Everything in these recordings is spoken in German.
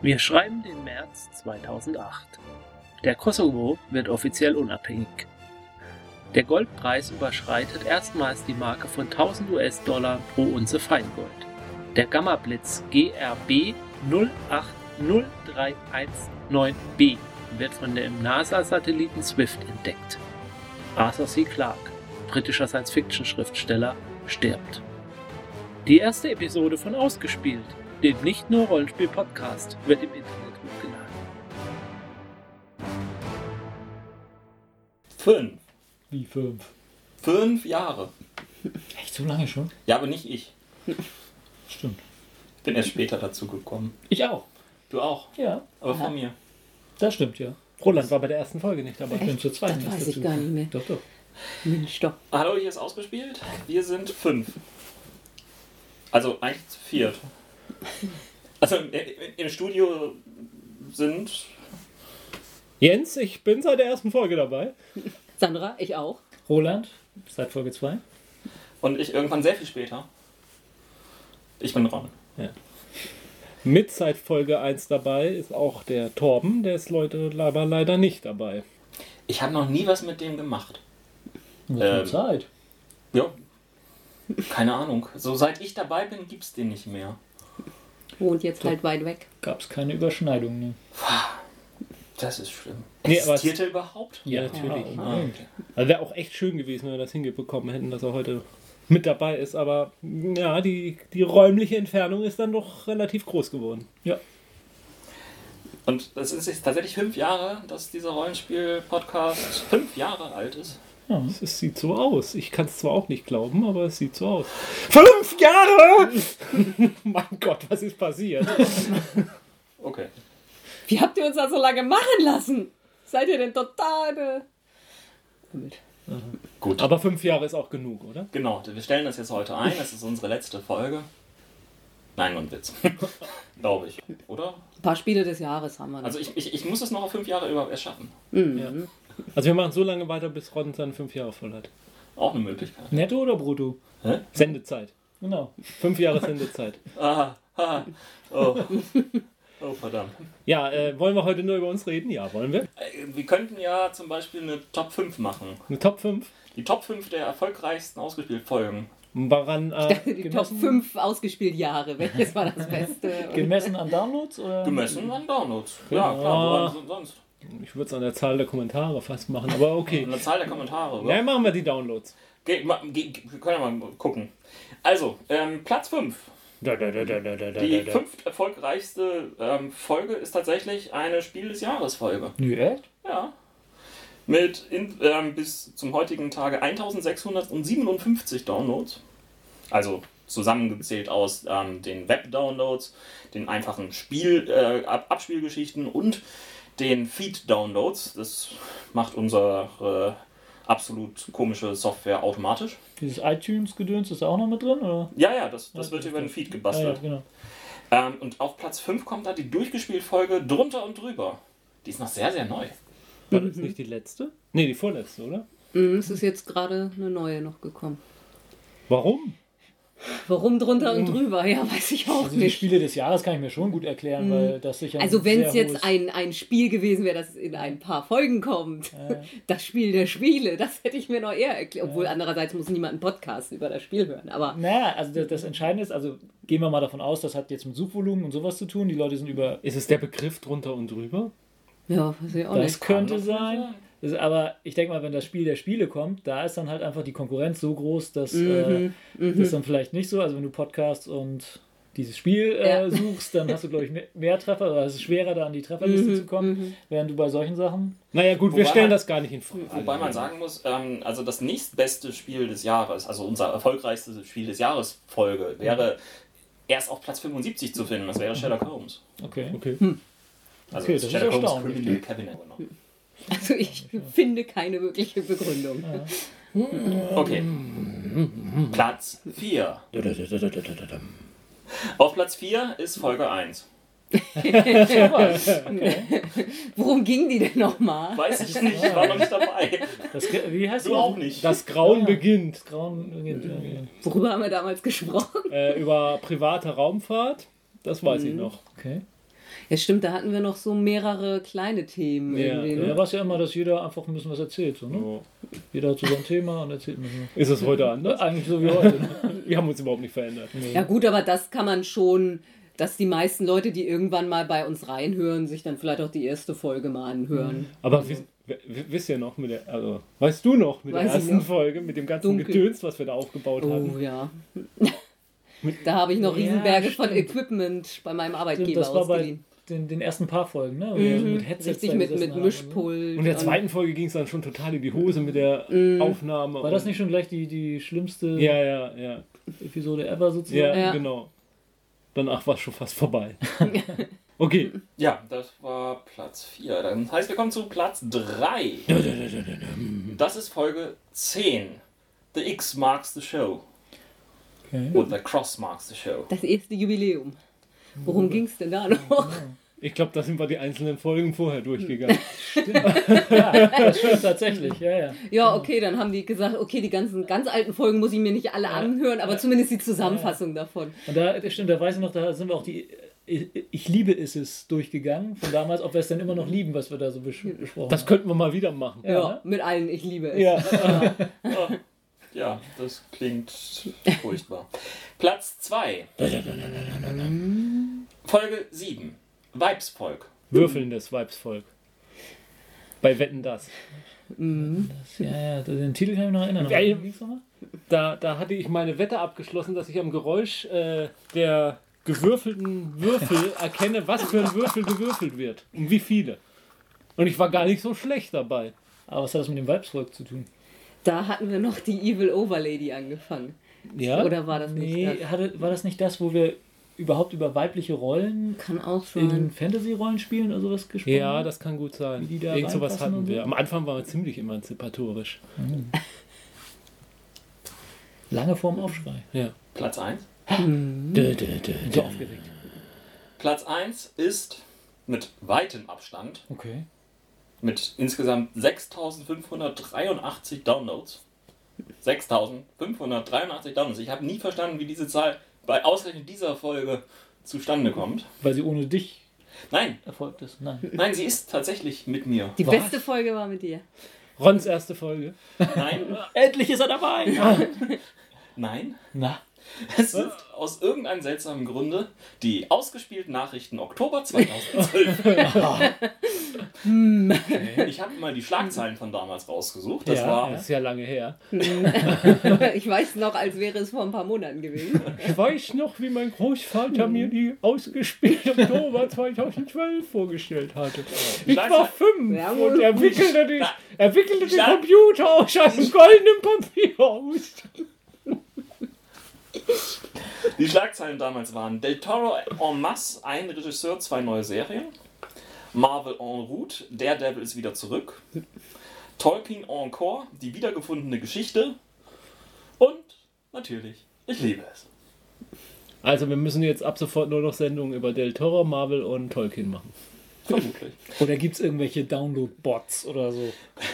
Wir schreiben den März 2008. Der Kosovo wird offiziell unabhängig. Der Goldpreis überschreitet erstmals die Marke von 1000 US-Dollar pro Unze Feingold. Der Gamma-Blitz GRB 080319b wird von dem NASA-Satelliten Swift entdeckt. Arthur C. Clarke, britischer Science-Fiction-Schriftsteller, stirbt. Die erste Episode von Ausgespielt, dem nicht nur Rollenspiel-Podcast, wird im Internet hochgeladen. Fünf. Wie fünf? Fünf Jahre. Echt so lange schon? Ja, aber nicht ich. Stimmt. Ich bin erst später dazu gekommen. Ich auch. Du auch. Ja, Aber von mir. das stimmt, ja. Roland war bei der ersten Folge nicht dabei. Ich bin zur zweiten. Das erst weiß ich gar nicht mehr. Doch, doch. Mensch, doch. Hallo, hier ist ausgespielt. Wir sind fünf. Also eigentlich zu viert. Also im, im Studio sind. Jens, ich bin seit der ersten Folge dabei. Sandra, ich auch. Roland, seit Folge 2. Und ich irgendwann sehr viel später. Ich bin Ron. Mit seit Folge 1 dabei ist auch der Torben, der ist Leute aber leider nicht dabei. Ich habe noch nie was mit dem gemacht. Nur Ähm. Zeit. Ja. Keine Ahnung. So seit ich dabei bin, gibt's den nicht mehr. Wohnt jetzt halt weit weg. Gab es keine Überschneidung. Ne? Das ist schlimm. Nee, aber es- Existiert er überhaupt? Ja, natürlich. Ja, Ah, okay. Also wäre auch echt schön gewesen, wenn wir das hingebekommen hätten, dass er heute mit dabei ist. Aber ja, die, die räumliche Entfernung ist dann doch relativ groß geworden. Ja. Und es ist jetzt tatsächlich fünf Jahre, dass dieser Rollenspiel-Podcast fünf Jahre alt ist. Ja. Es, sieht so aus. Ich kann es zwar auch nicht glauben, aber es sieht so aus. Fünf Jahre! mein Gott, was ist passiert? Okay. Wie habt ihr uns das so lange machen lassen? Seid ihr denn total... Damit. Gut. Aber fünf Jahre ist auch genug, oder? Genau, wir stellen das jetzt heute ein. Das ist unsere letzte Folge. Nein, nur ein Witz. Glaube ich. Oder? Ein paar Spiele des Jahres haben wir noch. Also ich, ich, ich muss es noch auf fünf Jahre überhaupt erst schaffen. Mhm. Also wir machen so lange weiter, bis Ron seine fünf Jahre voll hat. Auch eine Möglichkeit. Netto oder brutto? Hä? Sendezeit. Genau. Fünf Jahre Sendezeit. Ah, ah, oh. oh, verdammt. Ja, äh, wollen wir heute nur über uns reden? Ja, wollen wir. Äh, Wir könnten ja zum Beispiel eine Top 5 machen. Eine Top 5. Die Top 5 der erfolgreichsten ausgespielt Folgen. Woran, äh, Die Top gemessen- 5 ausgespielt Jahre. Welches war das Beste? Gemessen an Downloads? Oder? Gemessen an Downloads. Ja, Ja. klar, woran so- sonst? Ich würde es an der Zahl der Kommentare fast machen, aber okay. An der Zahl der Kommentare, oder? Ja, machen wir die Downloads. Ge wir können ja mal gucken. Also, ähm, Platz 5. Da, da, da, Die fünft erfolgreichste ähm, Folge ist tatsächlich eine Spiel des Jahres Folge. Nö, echt? Ja. Mit in, ähm, bis zum heutigen Tage 1657 Downloads. Also zusammengezählt aus ähm, den Web-Downloads, den einfachen Spiel, äh, Ab Abspielgeschichten und den Feed-Downloads. Das macht unsere absolut komische Software automatisch. Dieses iTunes-Gedöns ist da auch noch mit drin? Oder? Ja, ja, das, das Ja, wird über den Feed gebastelt. ja, genau. Ähm, und auf Platz 5 kommt da die durchgespielt Folge Drunter und Drüber. Die ist noch sehr, sehr neu. War das nicht die letzte? Nee, die vorletzte, oder? Mhm, Es ist jetzt gerade eine neue noch gekommen. Warum? Warum drunter und drüber? Ja, weiß ich auch Also die nicht. Spiele des Jahres kann ich mir schon gut erklären, weil das sicher Also wenn es jetzt ein, ein Spiel gewesen wäre, das in ein paar Folgen kommt, das Spiel der Spiele, das hätte ich mir noch eher erklärt. Obwohl andererseits muss niemand einen Podcast über das Spiel hören. Aber Naja, also das, das Entscheidende ist, also gehen wir mal davon aus, das hat jetzt mit Suchvolumen und sowas zu tun. Die Leute sind über. Ist es der Begriff drunter und drüber? ja, weiß ich auch Das nicht. könnte Kann doch sein. sein. Das, aber ich denke mal, wenn das Spiel der Spiele kommt, da ist dann halt einfach die Konkurrenz so groß, dass Mhm, äh, das dann vielleicht nicht so. Also wenn du Podcasts und dieses Spiel äh, Ja. suchst, dann hast du, glaube ich, mehr, mehr Treffer, oder es ist schwerer, da an die Trefferliste Mhm, zu kommen, während du bei solchen Sachen. Naja, gut, wir Wobei stellen man- das gar nicht in Frage. Wobei man sagen muss, ähm, also das nächstbeste Spiel des Jahres, also unser erfolgreichstes Spiel des Jahres Folge, wäre erst auf Platz 75 zu finden. Das wäre Sherlock Holmes. Okay. Okay. Also Okay, das ist Sherlock Holmes erstaunlich. Criminal Cabinet. Also ich finde keine wirkliche Begründung. Okay. Platz 4. Auf Platz 4 ist Folge 1. Worum ging die denn nochmal? Weiß ich nicht, ich war noch nicht dabei. Das, wie heißt Du die? auch nicht. Das Grauen beginnt. Grauen. Worüber haben wir damals gesprochen? Äh, über private Raumfahrt, das weiß ich noch. Okay. Ja, stimmt, da hatten wir noch so mehrere kleine Themen Ja. Ja, Ne? da war es ja immer, dass jeder einfach ein bisschen was erzählt. So, ne? Oh. Jeder hat so sein Thema und erzählt ein bisschen. Ist es heute anders? Eigentlich so wie heute. Wir haben uns überhaupt nicht verändert. Ja gut, aber das kann man schon, dass die meisten Leute, die irgendwann mal bei uns reinhören, sich dann vielleicht auch die erste Folge mal anhören. Aber wisst, w- wisst ihr noch, mit der, also, weißt du noch, mit Weiß der ersten noch. Folge, mit dem ganzen Dunkel. Gedöns, was wir da aufgebaut haben? Oh ja. Da habe ich noch Ja, Riesenberge von stimmt. Equipment bei meinem Stimmt, Arbeitgeber das war bei ausgeliehen. den, den ersten paar Folgen, ne? Mhm. mit Headsets Richtig mit, mit haben, ne? Mischpult. Und in der zweiten Folge ging es dann schon total in die Hose mit der Aufnahme. War das nicht schon gleich die, die schlimmste Ja, ja, ja. Episode ever sozusagen? Ja, Ja. genau. Danach war es schon fast vorbei. okay. Ja, das war Platz 4. Das heißt, wir kommen zu Platz 3. Das ist Folge 10. The X marks the show. Okay. Und The Cross marks the show. Das erste Jubiläum. Worum ging es denn da noch? Ich glaube, da sind wir die einzelnen Folgen vorher durchgegangen. Das stimmt tatsächlich, ja, ja. Ja, okay, dann haben die gesagt, okay, die ganzen ganz alten Folgen muss ich mir nicht alle anhören, aber zumindest die Zusammenfassung davon. Und da, das stimmt, da weiß ich noch, da sind wir auch die Ich, liebe ist es durchgegangen von damals, ob wir es dann immer noch lieben, was wir da so besprochen Das haben. könnten wir mal wieder machen. Ja, Ja, ne? mit allen, ich liebe es. Ja. Ja, das klingt furchtbar. Platz 2. Folge 7. Weibsvolk. Würfelndes Weibsvolk. Bei Wetten das. Ja, ja, den Titel kann ich mich noch erinnern. Ja? Da, da hatte ich meine Wette abgeschlossen, dass ich am Geräusch äh, der gewürfelten Würfel erkenne, was für ein Würfel gewürfelt wird. Und wie viele. Und ich war gar nicht so schlecht dabei. Aber was hat das mit dem Weibsvolk zu tun? Da hatten wir noch die Evil Overlady angefangen. Ja? Oder war das nicht Nee, das? hatte, war das nicht das, wo wir überhaupt über weibliche Rollen Kann auch in sein. Fantasy-Rollenspielen oder sowas gesprochen Ja, das kann gut sein. Wie die da Irgend sowas hatten wir. so? Am Anfang waren wir ziemlich emanzipatorisch. Lange vorm Aufschrei. Ja. Platz 1. Dö, dö, dö, So aufgeregt. Platz 1 ist mit weitem Abstand Okay. Mit insgesamt 6583 Downloads. 6583 Downloads. Ich habe nie verstanden, wie diese Zahl bei ausgerechnet dieser Folge zustande kommt. Weil sie ohne dich Nein, erfolgt ist. Nein. nein, sie ist tatsächlich mit mir. Die Was? beste Folge war mit dir. Rons erste Folge. Nein, Endlich ist er dabei! nein. Na, Es sind aus irgendeinem seltsamen Grunde die ausgespielten Nachrichten Oktober 2012. Ich habe mal die Schlagzeilen von damals rausgesucht. Das Ja, war Das ist ja lange her. Ich weiß noch, als wäre es vor ein paar Monaten gewesen. Ich weiß noch, wie mein Großvater mir die ausgespielte Oktober 2012 vorgestellt hatte. Ich war fünf Ja, und er wickelte, die, er wickelte den Computer aus einem goldenen Papier aus. Die Schlagzeilen damals waren Del Toro en masse, ein Regisseur, zwei neue Serien. Marvel en route, Daredevil ist wieder zurück. Tolkien encore, die wiedergefundene Geschichte. Und natürlich, ich liebe es. Also wir müssen jetzt ab sofort nur noch Sendungen über Del Toro, Marvel und Tolkien machen. Vermutlich. oder gibt es irgendwelche Download-Bots oder so?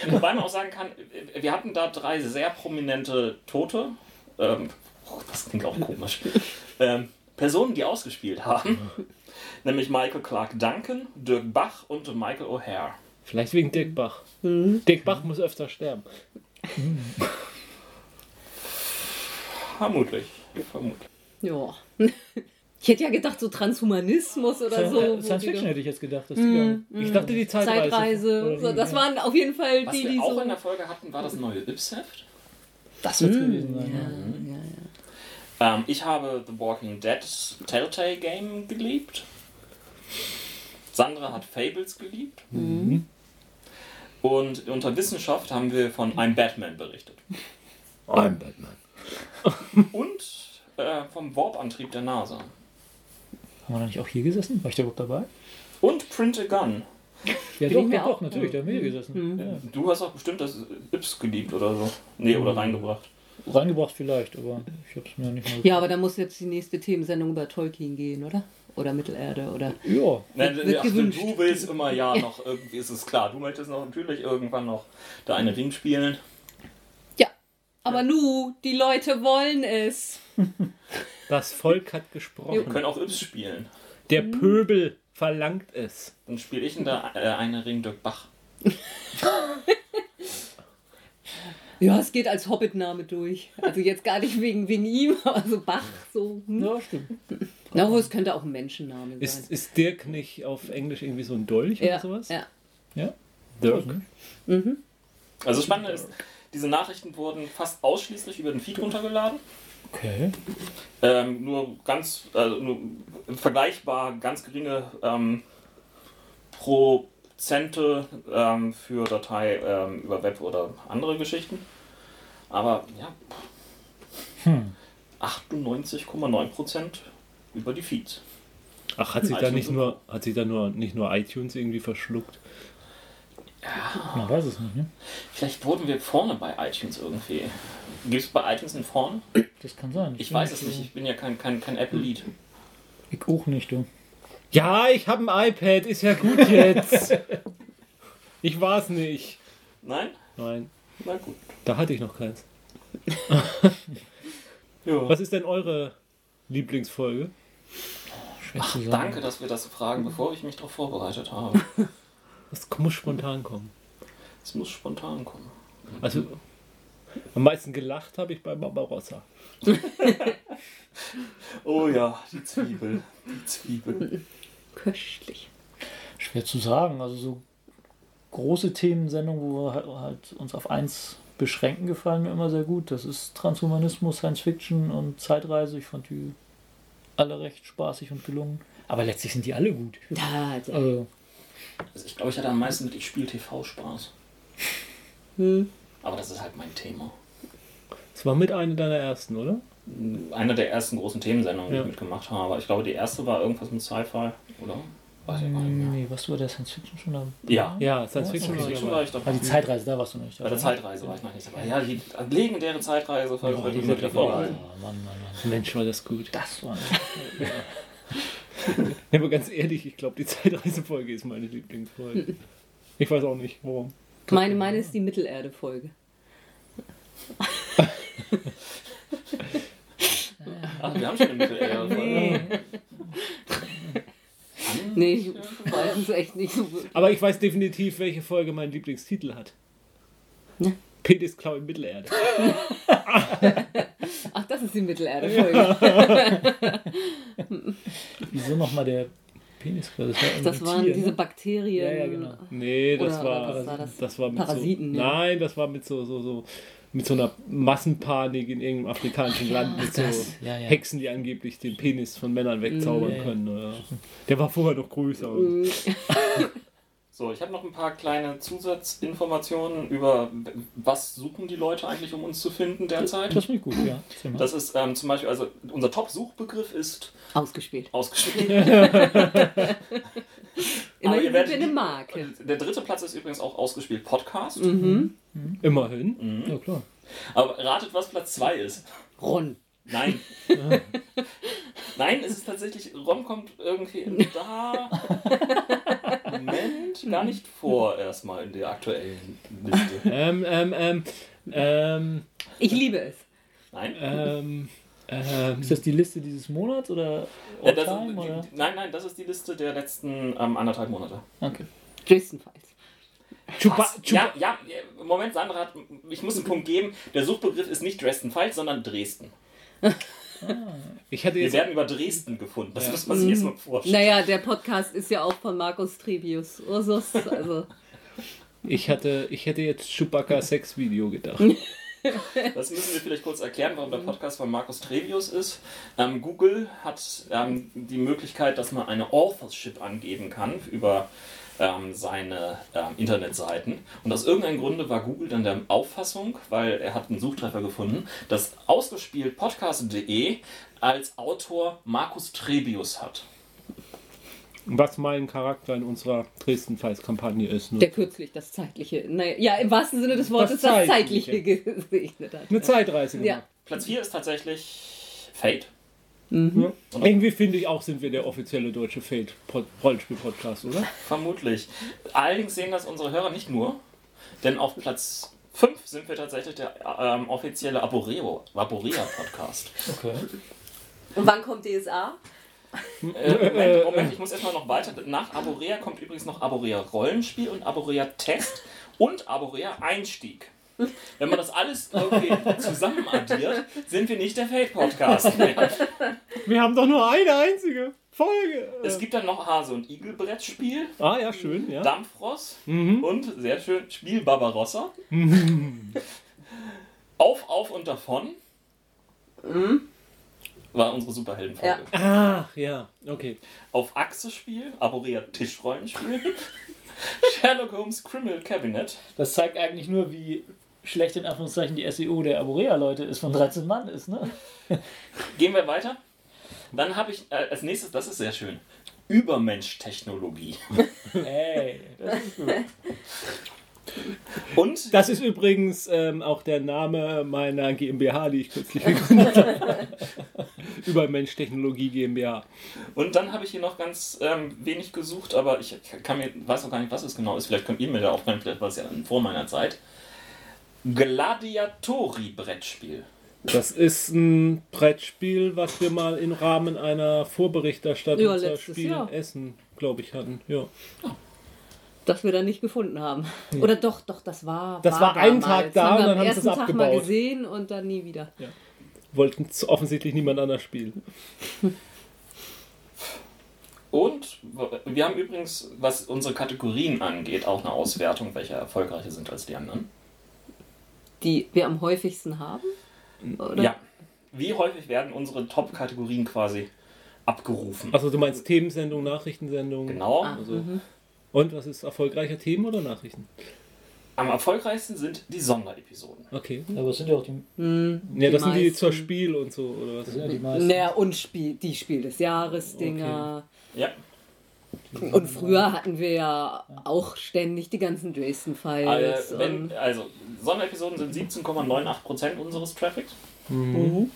Wobei man auch sagen kann, wir hatten da drei sehr prominente Tote. Ähm, oh, das klingt auch komisch. Ähm, Personen, die ausgespielt haben. Nämlich Michael Clark Duncan, Dirk Bach und Michael O'Hare. Vielleicht wegen Dirk Bach. Dirk Bach muss öfter sterben. Vermutlich. Vermutlich. Ja. Ich hätte ja gedacht, so Transhumanismus oder so. Science Fiction hätte ich jetzt gedacht. Das die Ich dachte, die Zeitreise. Zeitreise. So, das ja. waren auf jeden Fall Was die, wir die auch so. in der Folge hatten, war das neue Ips-Heft. das wird gewesen sein. Ja. Ähm, ich habe The Walking Dead Telltale Game geliebt. Sandra hat Fables geliebt. Und unter Wissenschaft haben wir von I'm Batman berichtet. I'm Batman. Und äh, vom Warp-Antrieb der NASA. Haben wir noch nicht auch hier gesessen? War ich da überhaupt dabei? Und Print a Gun. Ja, doch, doch, auch- natürlich, da haben wir hier gesessen. Ja. Du hast auch bestimmt das Ips geliebt oder so. Nee, oder reingebracht. Reingebracht vielleicht, aber ich habe es mir nicht mal Ja, aber da muss jetzt die nächste Themensendung über Tolkien gehen, oder? Oder Mittelerde, oder? Ja, Nein, wird ach, gewünscht. du willst immer ja noch, irgendwie ist es klar. Du möchtest noch natürlich irgendwann noch der eine Ring spielen. Ja. Aber nu, die Leute wollen es. Das Volk hat Wir gesprochen. können auch Ips spielen. Der Pöbel verlangt es. Dann spiele ich in der äh, eine Ring Dirk Bach. Ja, es geht als Hobbit-Name durch. Also jetzt gar nicht wegen, wegen ihm, aber so Bach, so. Hm. Ja, stimmt. Na, wo es könnte auch ein Menschenname sein. Ist, ist Dirk nicht auf Englisch irgendwie so ein Dolch ja, oder sowas? ja. Ja. Dirk. Mhm. Also das Spannende ist, diese Nachrichten wurden fast ausschließlich über den Feed runtergeladen. Okay. Ähm, nur ganz, also nur vergleichbar ganz geringe ähm, Prozente ähm, für Datei ähm, über Web oder andere Geschichten. Aber ja, Hm. 98,9 Prozent über die Feeds. Ach, hat sich da nicht nur, hat sich da nur nicht nur iTunes irgendwie verschluckt? Man weiß es nicht, ne? Vielleicht wurden wir vorne bei iTunes irgendwie. Gibt es bei iTunes einen Vorne? Das kann sein. Ich bin weiß es nicht. Ich bin ja kein, kein, kein Apple-Lead. Ich auch nicht, du. Ja, ich habe ein iPad, ist ja gut jetzt. ich war's nicht. Nein? Nein, Na gut. da hatte ich noch keins. Was ist denn eure Lieblingsfolge? Sagen. Danke, dass wir das fragen, bevor ich mich darauf vorbereitet habe. Das muss spontan kommen. Es muss spontan kommen. Also, am meisten gelacht habe ich bei Barbarossa. Oh ja, die Zwiebel. Die Zwiebel. Köstlich. Schwer zu sagen. Also so große Themensendungen, wo wir halt, halt uns auf eins beschränken, gefallen mir immer sehr gut. Das ist Transhumanismus, Science Fiction und Zeitreise. Ich fand die alle recht spaßig und gelungen. Aber letztlich sind die alle gut. Da. Also, Also ich glaube, ich hatte am meisten mit Ich spiele TV Spaß. Hm. Aber das ist halt mein Thema. Das war mit einer deiner ersten, oder? Eine der ersten großen Themensendungen, die Ja. ich mitgemacht habe. Ich glaube, die erste war irgendwas mit Sci-Fi, oder? Weiß ich gar nicht mehr. nee, warst du bei der Science Fiction schon dabei? Ja. Ja, Science Fiction okay. war ich Fiction dabei. war ich dabei. Ah, die Zeitreise, da warst du noch nicht Bei der dabei. Zeitreise war ich noch nicht dabei. Ja, die legendäre Zeitreise von Ja, die oh, Mitterfolge. Mann, Mann, Mann. Mensch, war das gut. Das war Ja, aber ganz ehrlich, ich glaube, die Zeitreisefolge ist meine Lieblingsfolge. Ich weiß auch nicht, warum. Meine, meine ist die Mittelerde-Folge. Ach, wir haben schon eine Mittelerde. Nee, ich weiß es echt nicht so wirklich. Aber ich weiß definitiv, welche Folge mein Lieblingstitel hat. Ja. Penisklau in Mittelerde. Ach, das ist die Mittelerde-Folge. Wieso nochmal der Penis? Das, war Das waren Tier, diese ne? Bakterien. Ja, ja, genau. Nee, das Oder war, was war das? das war mit Parasiten, so, ja. Nein, das war mit so, so, so mit so einer Massenpanik in irgendeinem afrikanischen Land mit so das, ja, ja. Hexen, die angeblich den Penis von Männern wegzaubern ja. können. Oder? Der war vorher noch größer. Mhm. So, ich habe noch ein paar kleine Zusatzinformationen über, was suchen die Leute eigentlich, um uns zu finden derzeit. Das finde ich gut, ja. Das ist ähm, zum Beispiel, also unser Top-Suchbegriff ist Ausgespielt. ausgespielt. Immerhin werdet wir eine Marke. Der dritte Platz ist übrigens auch ausgespielt Podcast. Mhm. Immerhin. ja, klar. Aber ratet, was Platz 2 ist. Ron. Nein. Nein, es ist tatsächlich, Rom kommt irgendwie da. Moment, gar nicht vor erstmal in der aktuellen Liste. Ähm, ähm, ähm, ähm, Ich liebe es. Nein? ähm, ähm, Ist das die Liste dieses Monats oder Ja, das, All-Time? oder? nein, nein, das ist die Liste der letzten ähm, anderthalb Monate. Okay. Dresden Files. Chupa? Chupa, Ja, ja, Moment, Sandra hat, ich muss einen Punkt geben. Der Suchbegriff ist nicht Dresden Files, sondern Dresden. Ich hatte Wir werden über Dresden gefunden. Das Ja. muss man sich jetzt mal vorstellen. Naja, der Podcast ist ja auch von Markus Trebius Ursus. Also, ich hatte, ich hätte jetzt Chewbacca Sex Video gedacht. Das müssen wir vielleicht kurz erklären, warum der Podcast von Markus Trevius ist. Ähm, Google hat ähm, die Möglichkeit, dass man eine Authorship angeben kann über ähm, seine ähm, Internetseiten. Und aus irgendeinem Grunde war Google dann der Auffassung, weil er hat einen Suchtreffer gefunden, dass ausgespielt podcast.de als Autor Markus Trebius hat. Was mein Charakter in unserer Dresden-Files-Kampagne ist. Ne? der kürzlich das zeitliche, naja, ja, im wahrsten Sinne des Wortes Das das, Zeitliche. zeitliche gesegnet hat. Eine Zeitreise Ja. gemacht. Platz 4 ist tatsächlich Fate. Ja. Irgendwie finde ich auch, sind wir der offizielle deutsche Fate-Rollenspiel-Podcast, oder? Vermutlich. Allerdings sehen das unsere Hörer nicht nur, denn auf Platz 5 sind wir tatsächlich der ähm, offizielle Vaporea-Podcast. okay. Und wann kommt DSA? Äh, Moment, Moment, ich muss erstmal noch weiter. Nach Aborea kommt übrigens noch Aborea Rollenspiel und Aborea Test und Aborea Einstieg. Wenn man das alles irgendwie zusammen addiert, sind wir nicht der Fate-Podcast mehr. Wir haben doch nur eine einzige Folge. Es gibt dann noch Hase- und Igel-Brettspiel, ah, ja, schön, ja. Dampfross und sehr schön Spiel Barbarossa. auf, auf und davon. War unsere Superheldenfolge. Ja. Ach, ja, okay. Auf Achse Spiel, Aborea Tischrollenspiel. Sherlock Holmes Criminal Cabinet. Das zeigt eigentlich nur, wie schlecht in Anführungszeichen die SEO der Aborea-Leute ist, von 13 Mann ist, ne? Gehen wir weiter. Dann habe ich äh, als nächstes, das ist sehr schön, Übermensch-Technologie. Ey, das ist gut. Und Das ist übrigens ähm, auch der Name meiner GmbH, die ich kürzlich gegründet habe. Übermensch Technologie GmbH. Und dann habe ich hier noch ganz ähm, wenig gesucht, aber ich kann mir, weiß auch gar nicht, was es genau ist. Vielleicht könnt ihr mir da aufnehmen, vielleicht war es ja vor meiner Zeit. Gladiatori-Brettspiel. Das ist ein Brettspiel, was wir mal im Rahmen einer Vorberichterstattung Ja, zur Spiel Jahr. in Essen, glaube ich, hatten. Ja. Das wir dann nicht gefunden haben. Oder doch, doch, das war. Das war einen Tag da haben und wir dann haben sie es Tag mal abgebaut. gesehen und dann nie wieder. Wollten z- offensichtlich niemand anders spielen. Und wir haben übrigens, was unsere Kategorien angeht, auch eine Auswertung, welche erfolgreicher sind als die anderen. Die wir am häufigsten haben? Oder? Ja. Wie häufig werden unsere Top-Kategorien quasi abgerufen? Also du meinst Themensendung, Nachrichtensendung. Genau. Ah, Also, mhm. Und was ist erfolgreicher Themen oder Nachrichten? Am erfolgreichsten sind die Sonderepisoden. Okay. Aber es sind ja auch die, Hm, Ja, das sind die meisten. zur Spiel und so, oder was? das sind ja die meisten. Naja, und Spiel, die Spiel des Jahres Dinger. Ja. Und früher hatten wir ja auch ständig die ganzen Dresden Files. wenn, und also, Sonderepisoden sind 17,98% unseres Traffics. Mhm.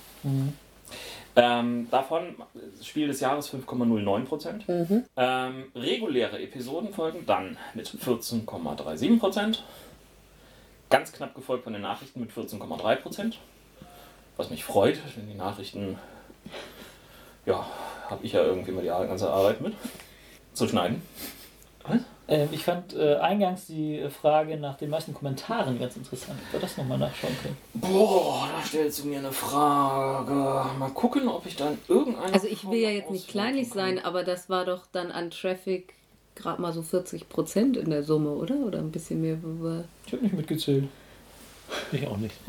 Ähm, davon Spiel des Jahres 5,09%. Mhm. Ähm, reguläre Episoden folgen dann mit 14,37%. Ganz knapp gefolgt von den Nachrichten mit 14,3%. Was mich freut, denn die Nachrichten, ja, habe ich ja irgendwie mal die ganze Arbeit mit zu schneiden. Ähm, ich fand äh, eingangs die Frage nach den meisten Kommentaren ganz interessant. Ob wir das nochmal nachschauen können. Boah, da stellst du mir eine Frage. Mal gucken, ob ich dann irgendeine. Also ich will ja jetzt nicht kleinlich kann. sein, aber das war doch dann an Traffic gerade mal so 40 Prozent in der Summe, oder? Oder ein bisschen mehr. Ich habe nicht mitgezählt. Ich auch nicht.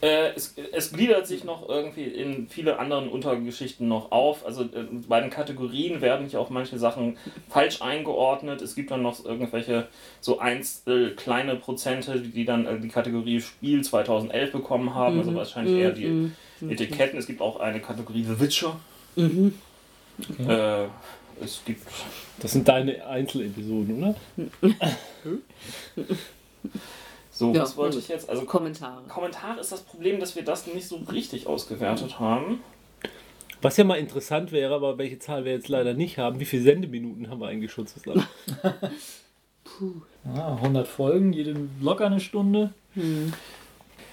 Äh, es, es gliedert sich noch irgendwie in viele anderen Untergeschichten noch auf. Also äh, bei den Kategorien werden hier auch manche Sachen falsch eingeordnet. Es gibt dann noch irgendwelche so einzel kleine Prozente, die dann äh, die Kategorie Spiel 2011 bekommen haben. Also wahrscheinlich eher die Mhm. Etiketten. Es gibt auch eine Kategorie The Witcher. Mhm. Äh, es gibt Das sind deine Einzelepisoden, oder? so, Ja, was wollte ich jetzt? Also Kommentare. Kommentar ist das Problem, dass wir das nicht so richtig ausgewertet haben. Was ja mal interessant wäre, aber welche Zahl wir jetzt leider nicht haben, wie viele Sendeminuten haben wir eigentlich schon zusammen? Ah, 100 Folgen, jede locker eine Stunde.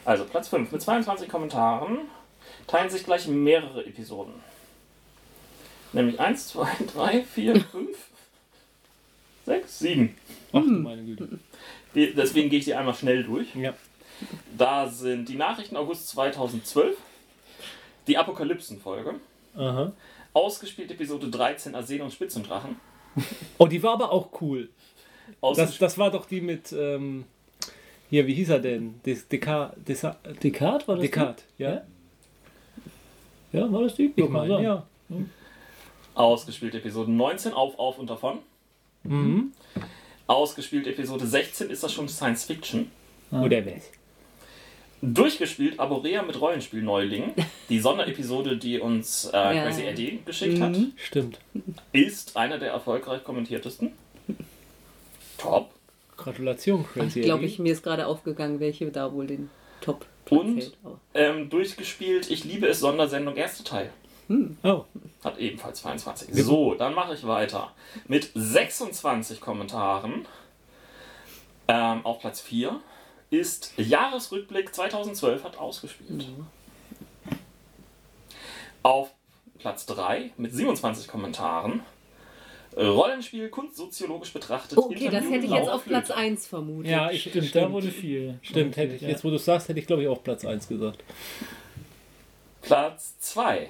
Also Platz 5 mit 22 Kommentaren teilen sich gleich mehrere Episoden. Nämlich 1, 2, 3, 4, 5, 6, 7. Ach du meine Güte. Die- Deswegen gehe ich die einmal schnell durch. Ja. Da sind die Nachrichten August 2012, die Apokalypsen-Folge, Aha. ausgespielt Episode 13 Arsen und Spitzendrachen. Oh, die war aber auch cool. Das, das war doch die mit, ähm, hier, wie hieß er denn? Des, Descartes, Descartes war das? Descartes, ja? Ja? die? Ja, war das die? Ich meine, ja. ja. ausgespielt Episode 19 auf, auf und davon. Mhm. Ausgespielt Episode 16 ist das schon Science Fiction. Oder was? Durchgespielt Aborea mit Rollenspiel-Neulingen. Die Sonderepisode, die uns äh, Ja. Crazy Eddie geschickt hat, Mhm. Stimmt. ist einer der erfolgreich kommentiertesten. Top. Gratulation, Ich Crazy glaube, Eddie. ich, mir ist gerade aufgegangen, welche da wohl den Top Und? Aber- Ähm, durchgespielt Ich liebe es Sondersendung, erster Teil. Oh, Hat ebenfalls 22. So, dann mache ich weiter. Mit 26 Kommentaren ähm, auf Platz 4 ist Jahresrückblick 2012 hat ausgespielt. Auf Platz 3 mit 27 Kommentaren. Rollenspiel kunstsoziologisch betrachtet. Okay, das Interview hätte ich jetzt auf Platz 1 vermutet. Ja, ich, Stimmt, stimmt, da wurde viel. Stimmt, hätte ich, Ja. jetzt wo du es sagst, hätte ich glaube ich auch Platz 1 gesagt. Platz 2.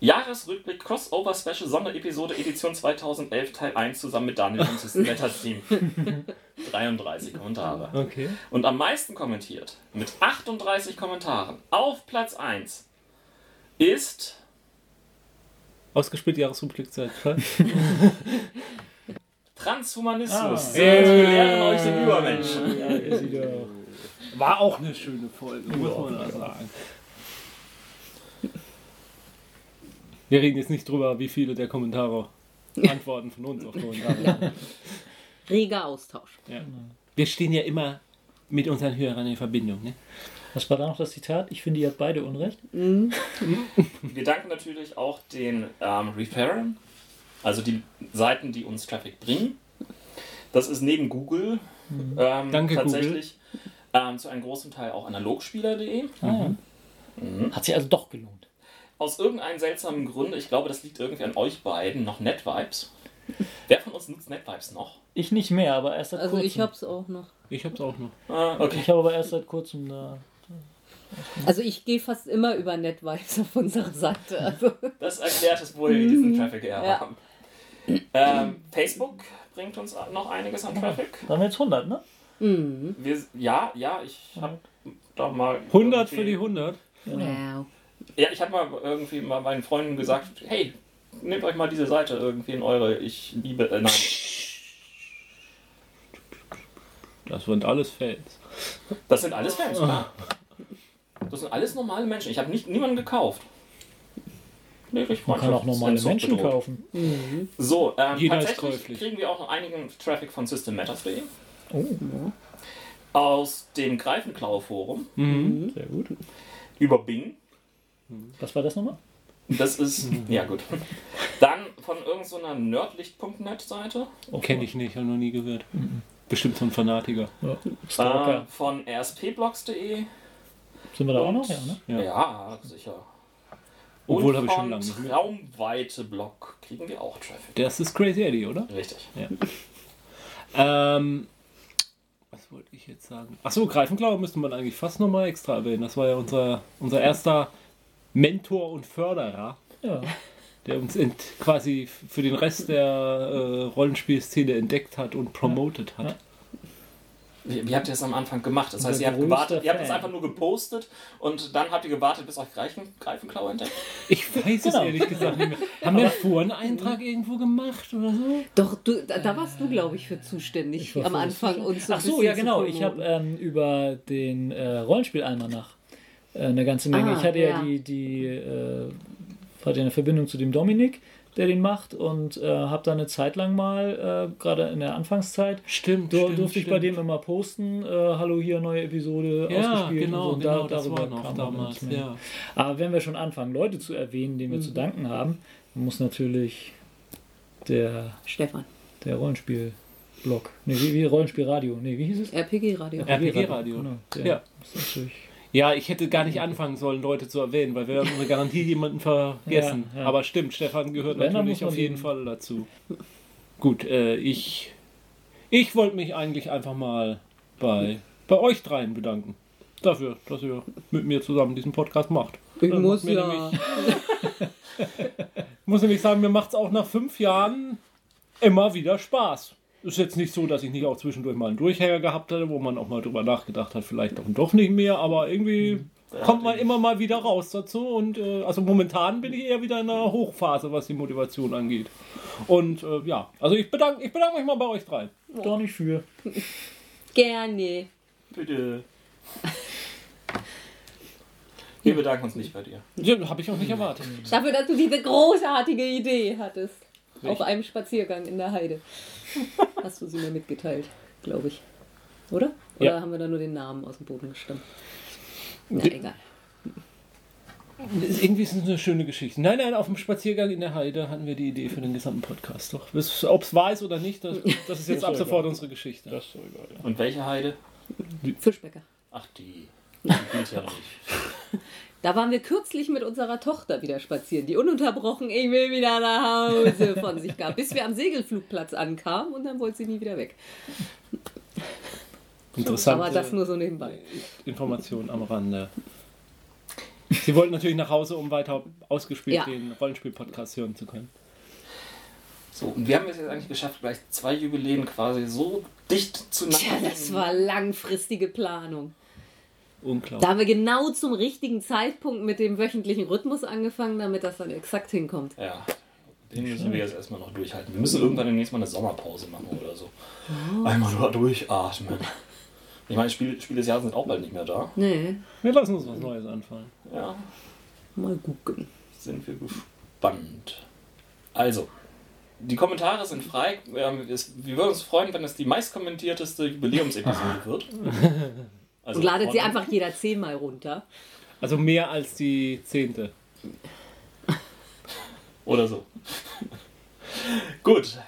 Jahresrückblick Crossover Special Sonderepisode Edition 2011 Teil 1 zusammen mit Daniel und System Letters Team. 33 Kommentare. Okay. Und am meisten kommentiert, mit 38 Kommentaren, auf Platz 1 ist Ausgespielt Jahresrückblickzeit. Transhumanismus. Ah. Seht, wir lehren euch den Übermenschen. Ja. War auch eine schöne Folge, muss man da sagen. Wir reden jetzt nicht drüber, wie viele der Kommentare Antworten von uns auf Kommentare haben. Reger Austausch. Ja. Wir stehen ja immer mit unseren Hörern in Verbindung. Ne? Was war da noch das Zitat? Ich finde, ihr habt beide Unrecht. Wir danken natürlich auch den ähm, Referern, also die Seiten, die uns Traffic bringen. Das ist neben Google ähm, Danke, tatsächlich ähm, zu einem großen Teil auch analogspieler.de. Ah. Hat sich also doch gelohnt. Aus irgendeinem seltsamen Grund, ich glaube, das liegt irgendwie an euch beiden, noch NetVibes. Wer von uns nutzt NetVibes noch? Ich nicht mehr, aber erst seit Also kurzem. ich hab's auch noch. Ich hab's auch noch. Ah, okay. Ich habe aber erst seit kurzem da. Also ich gehe fast immer über NetVibes auf unsere Seite. Also Das erklärt es, wo wir diesen Traffic her Ja. haben. Ähm, Facebook bringt uns noch einiges an Traffic. Da haben wir jetzt 100, ne? Wir, ja, ja, ich habe doch mal. 100 für die 100. wow. Ja, ich habe mal irgendwie mal meinen Freunden gesagt, hey, nehmt euch mal diese Seite irgendwie in eure, ich liebe, äh, nein, Das sind alles Fans. das sind alles Fans, klar. Das sind alles normale Menschen. Ich habe nicht niemanden gekauft. Lediglich Man kann auch normale Menschen bedroht. kaufen. So, ähm, Jeder tatsächlich kriegen wir auch noch einigen Traffic von System Matters.de. Oh, Aus dem Greifenklau-Forum sehr gut. über Bing. Was war das nochmal? Das ist, ja gut. Dann von irgendeiner nerdlicht.net Seite. Oh, Kenne ich nicht, habe noch nie gehört. Bestimmt so ein Fanatiker. Ja. Äh, von rspblogs.de. Sind wir da auch und- noch? Ja, ne? Ja. Ja, sicher. Obwohl, habe ich schon von lange nicht mehr. Traumweite Blog kriegen wir auch Traffic. Das ist Crazy Eddie, oder? Richtig. Ähm, was wollte ich jetzt sagen? Achso, Greifenklau müsste man eigentlich fast nochmal extra erwähnen. Das war ja unser, unser erster Mentor und Förderer, Ja. der uns ent, quasi für den Rest der äh, Rollenspielszene entdeckt hat und promotet hat. Ja. Wie, wie habt ihr das am Anfang gemacht? Das heißt, ihr habt gewartet, ihr habt es einfach nur gepostet und dann habt ihr gewartet, bis euch Greifen, Greifenklau entdeckt? Ich weiß Genau. es ehrlich gesagt nicht mehr. Haben wir vor einen Eintrag irgendwo gemacht oder so? Doch, du, da, da warst du, glaube ich, für zuständig am Anfang. Uns so ein Ach so, ja genau. Ich habe ähm, über den äh, Rollenspielalmanach eine ganze Menge. Ah, ich hatte ja, ja. die, die äh, hatte eine Verbindung zu dem Dominik, der den macht und äh, habe da eine Zeit lang mal, äh, gerade in der Anfangszeit, Stimmt, du, stimmt, durfte ich stimmt. bei dem immer posten, äh, hallo hier, neue Episode Ja, ausgespielt. genau, und so. genau, da, das darüber war noch kam damals, ja. Aber wenn wir schon anfangen, Leute zu erwähnen, denen wir Mhm. zu danken haben, dann muss natürlich der, Stefan, der Rollenspiel-Blog, nee, wie, wie Rollenspielradio, nee, wie hieß es? RPG-Radio. RPG-Radio. Genau, der Ja. ist natürlich Ja, ich hätte gar nicht anfangen sollen, Leute zu erwähnen, weil wir haben unsere Garantie jemanden vergessen. Ja, ja. Aber stimmt, Stefan gehört Wenn, dann natürlich auf jeden Fall dazu. Gut, äh, ich, ich wollte mich eigentlich einfach mal bei, bei euch dreien bedanken. Dafür, dass ihr mit mir zusammen diesen Podcast macht. Ich Das muss ja. nämlich- Ich muss nämlich sagen, mir macht es auch nach fünf Jahren immer wieder Spaß. Ist jetzt nicht so, dass ich nicht auch zwischendurch mal einen Durchhänger gehabt hätte, wo man auch mal drüber nachgedacht hat, vielleicht doch, doch nicht mehr, aber irgendwie kommt man immer mal wieder raus dazu und äh, also momentan bin ich eher wieder in einer Hochphase, was die Motivation angeht. Und äh, ja, also ich bedanke ich bedank mich mal bei euch drei. doch nicht für. Gerne. Bitte. Wir bedanken uns nicht bei dir. Ja, habe ich auch nicht erwartet. Dafür, dass du diese großartige Idee hattest. Welche? Auf einem Spaziergang in der Heide. Hast du sie mir mitgeteilt, glaube ich. Oder? Oder Ja. haben wir da nur den Namen aus dem Boden gestammt? Na, egal. Irgendwie ist es eine schöne Geschichte. Nein, nein, auf dem Spaziergang in der Heide hatten wir die Idee für den gesamten Podcast. Doch, ob es wahr ist oder nicht, das, das ist jetzt ab sofort unsere Geschichte. Das ist so egal. Ja. Und welche Heide? Fischbäcker. Ach, die. Da waren wir kürzlich mit unserer Tochter wieder spazieren, die ununterbrochen, ich will wieder nach Hause von sich gab, bis wir am Segelflugplatz ankamen und dann wollte sie nie wieder weg. Interessante Aber das nur so nebenbei. Information am Rande. Sie wollten natürlich nach Hause, um weiter ausgespielt Ja. den Rollenspiel-Podcast hören zu können. So, und wir haben es jetzt eigentlich geschafft, gleich zwei Jubiläen quasi so dicht zueinander. Tja, das war langfristige Planung. Da Unglaublich. haben wir genau zum richtigen Zeitpunkt mit dem wöchentlichen Rhythmus angefangen, damit das dann exakt hinkommt. Ja, den müssen wir jetzt erstmal noch durchhalten. Wir müssen irgendwann demnächst mal eine Sommerpause machen oder so. Einmal nur durchatmen. Ich meine, Spiel, Spiele des Jahres sind auch bald nicht mehr da. Nee, Wir lassen uns was Neues anfallen. Ja, mal gucken. sind wir gespannt. Also, die Kommentare sind frei. Ähm, Wir würden uns freuen, wenn es die meistkommentierteste Jubiläumsepisode wird. Also Und ladet sie einfach jeder zehnmal runter. Also mehr als die zehnte. Oder so. Gut.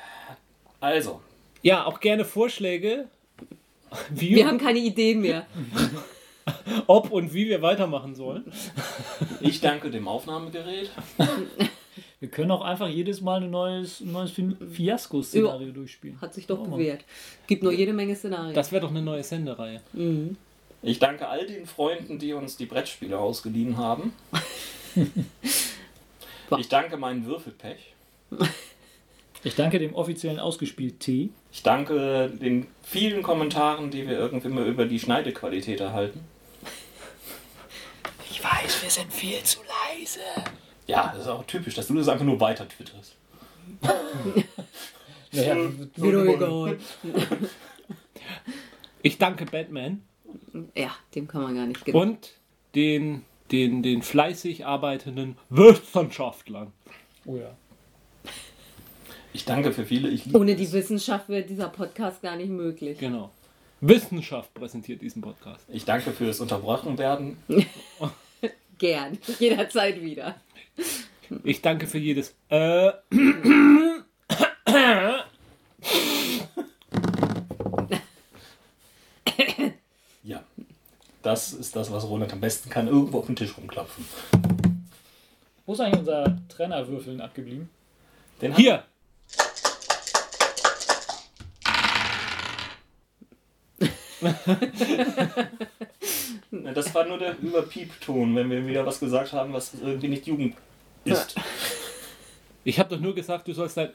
Also, Ja, auch gerne Vorschläge, wie, Wir haben keine Ideen mehr. ob und wie wir weitermachen sollen. ich danke dem Aufnahmegerät. Wir können auch einfach jedes Mal ein neues, ein neues Fi- Fiasko-Szenario durchspielen. Hat sich doch Oh bewährt. Gibt nur jede Menge Szenarien. Das wäre doch eine neue Sendereihe. Ich danke all den Freunden, die uns die Brettspiele ausgeliehen haben. Ich danke meinen Würfelpech. Ich danke dem offiziellen Ausgespielt T. Ich danke den vielen Kommentaren, die wir irgendwie immer über die Schneidequalität erhalten. Ich weiß, wir sind viel zu leise. Ja, das ist auch typisch, dass du das einfach nur weiter twitterst. Naja, Mir doch egal. Ich danke Batman Ja, dem kann man gar nicht genau. und den, den, den fleißig arbeitenden Wissenschaftlern. oh ja. Ich danke für viele. Ich Ohne die. Wissenschaft wäre dieser Podcast gar nicht möglich. Genau. Wissenschaft präsentiert diesen Podcast. Ich danke fürs Unterbrochen werden. Gern. Jederzeit wieder. Ich danke für jedes äh, Ja. Das ist das, was Roland am besten kann. Irgendwo auf den Tisch rumklopfen. Wo ist eigentlich unser Trennerwürfeln abgeblieben? Den hier. Das war nur der Überpiepton, wenn wir wieder was gesagt haben, was irgendwie nicht Jugend ist. Ich habe doch nur gesagt, du sollst dein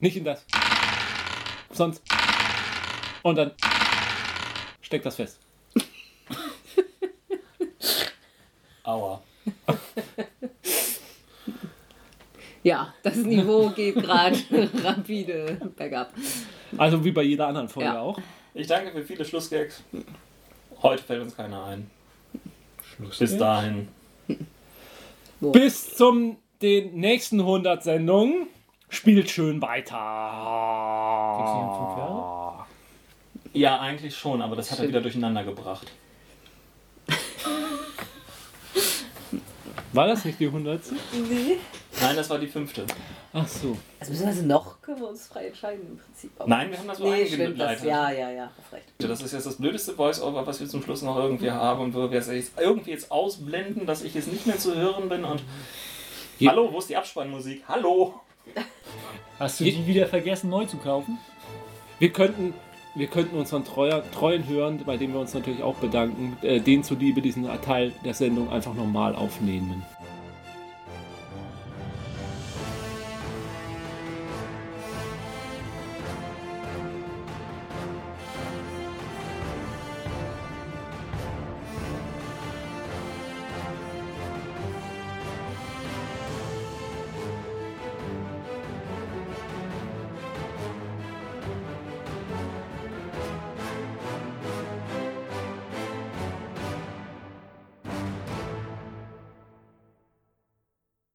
nicht in das. Sonst und dann steck das fest. Aua. Ja, das Niveau geht gerade rapide bergab. Also wie bei jeder anderen Folge Ja. auch. Ich danke für viele Schlussgags. Heute fällt uns keiner ein. Bis dahin. Bis zum den nächsten 100 Sendungen. Spielt schön weiter. Ja, eigentlich schon, aber das hat er wieder durcheinander gebracht. War das nicht die 100? Nee. Nein, das war die fünfte. Ach so. Also beziehungsweise noch können wir uns frei entscheiden im Prinzip. Aber Nein, wir haben das so nee, stimmt das. Ja, ja, ja. Recht. Das ist jetzt das blödeste Voice-Over, was wir zum Schluss noch irgendwie haben und wo wir es jetzt irgendwie jetzt ausblenden, dass ich jetzt nicht mehr zu hören bin und. Je- Hallo, wo ist die Abspannmusik? Hallo! Hast du die wieder vergessen neu zu kaufen? Wir könnten, wir könnten unseren treuer, treuen Hörern, bei denen wir uns natürlich auch bedanken, äh, den zuliebe diesen Teil der Sendung einfach nochmal aufnehmen.